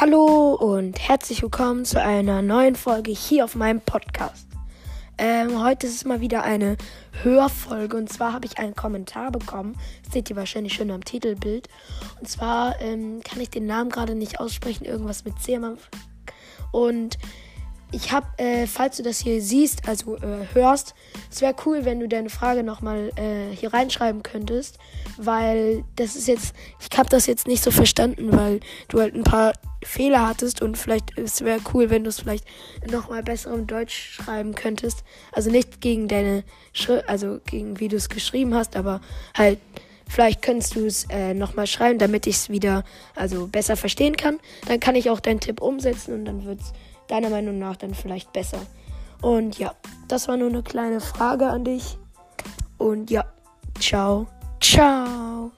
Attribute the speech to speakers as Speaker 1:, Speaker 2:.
Speaker 1: Hallo und herzlich willkommen zu einer neuen Folge hier auf meinem Podcast. Ähm, heute ist es mal wieder eine Hörfolge und zwar habe ich einen Kommentar bekommen. Das seht ihr wahrscheinlich schon am Titelbild. Und zwar ähm, kann ich den Namen gerade nicht aussprechen, irgendwas mit C. Und ich habe, äh, falls du das hier siehst, also äh, hörst, es wäre cool, wenn du deine Frage nochmal äh, hier reinschreiben könntest, weil das ist jetzt, ich habe das jetzt nicht so verstanden, weil du halt ein paar Fehler hattest und vielleicht es wäre cool, wenn du es vielleicht nochmal besser im Deutsch schreiben könntest. Also nicht gegen deine Schrift, also gegen wie du es geschrieben hast, aber halt vielleicht könntest du es äh, nochmal schreiben, damit ich es wieder also besser verstehen kann. Dann kann ich auch deinen Tipp umsetzen und dann wird es deiner Meinung nach dann vielleicht besser. Und ja, das war nur eine kleine Frage an dich. Und ja, ciao, ciao.